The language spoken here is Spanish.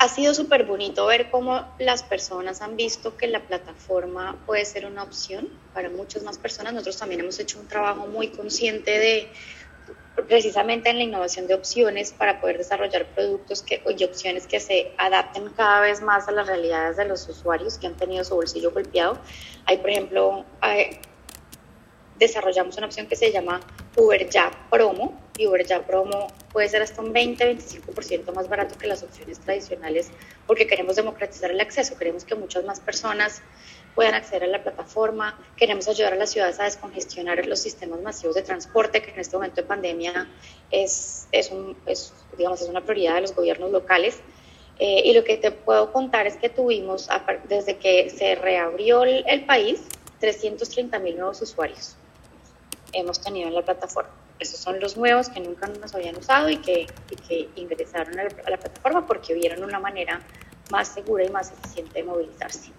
ha sido súper bonito ver cómo las personas han visto que la plataforma puede ser una opción para muchas más personas. Nosotros también hemos hecho un trabajo muy consciente de precisamente en la innovación de opciones para poder desarrollar productos que, y opciones que se adapten cada vez más a las realidades de los usuarios que han tenido su bolsillo golpeado. Hay, por ejemplo, desarrollamos una opción que se llama Uber Ya Promo Uber Ya Promo puede ser hasta un 20-25% más barato que las opciones tradicionales porque queremos democratizar el acceso, queremos que muchas más personas puedan acceder a la plataforma, queremos ayudar a las ciudades a descongestionar los sistemas masivos de transporte que en este momento de pandemia es, es, un, digamos, es una prioridad de los gobiernos locales. Eh, y lo que te puedo contar es que tuvimos, desde que se reabrió el, el país, 330 mil nuevos usuarios hemos tenido en la plataforma. Esos son los nuevos que nunca nos habían usado y que, que ingresaron a la, plataforma porque vieron una manera más segura y más eficiente de movilizarse.